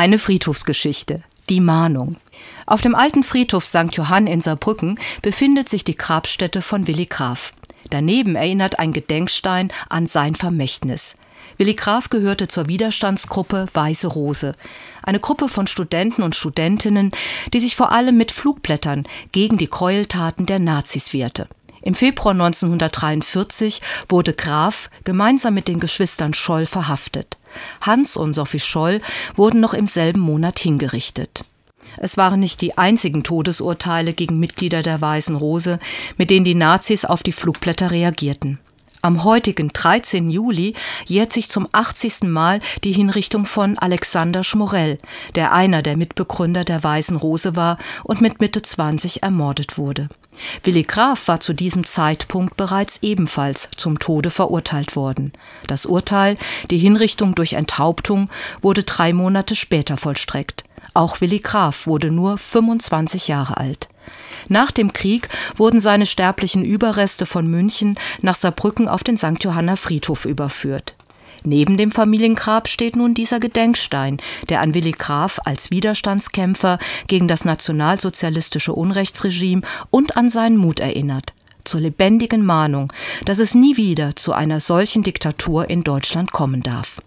Eine Friedhofsgeschichte. Die Mahnung. Auf dem alten Friedhof St. Johann in Saarbrücken befindet sich die Grabstätte von Willi Graf. Daneben erinnert ein Gedenkstein an sein Vermächtnis. Willi Graf gehörte zur Widerstandsgruppe Weiße Rose, eine Gruppe von Studenten und Studentinnen, die sich vor allem mit Flugblättern gegen die Gräueltaten der Nazis wehrte. Im Februar 1943 wurde Graf gemeinsam mit den Geschwistern Scholl verhaftet. Hans und Sophie Scholl wurden noch im selben Monat hingerichtet. Es waren nicht die einzigen Todesurteile gegen Mitglieder der Weißen Rose, mit denen die Nazis auf die Flugblätter reagierten. Am heutigen 13. Juli jährt sich zum 80. Mal die Hinrichtung von Alexander Schmorell, der einer der Mitbegründer der Weißen Rose war und mit Mitte 20 ermordet wurde. Willi Graf war zu diesem Zeitpunkt bereits ebenfalls zum Tode verurteilt worden. Das Urteil, die Hinrichtung durch Enthauptung, wurde drei Monate später vollstreckt. Auch Willi Graf wurde nur 25 Jahre alt. Nach dem Krieg wurden seine sterblichen Überreste von München nach Saarbrücken auf den St. Johanna Friedhof überführt. Neben dem Familiengrab steht nun dieser Gedenkstein, der an Willi Graf als Widerstandskämpfer gegen das nationalsozialistische Unrechtsregime und an seinen Mut erinnert. Zur lebendigen Mahnung, dass es nie wieder zu einer solchen Diktatur in Deutschland kommen darf.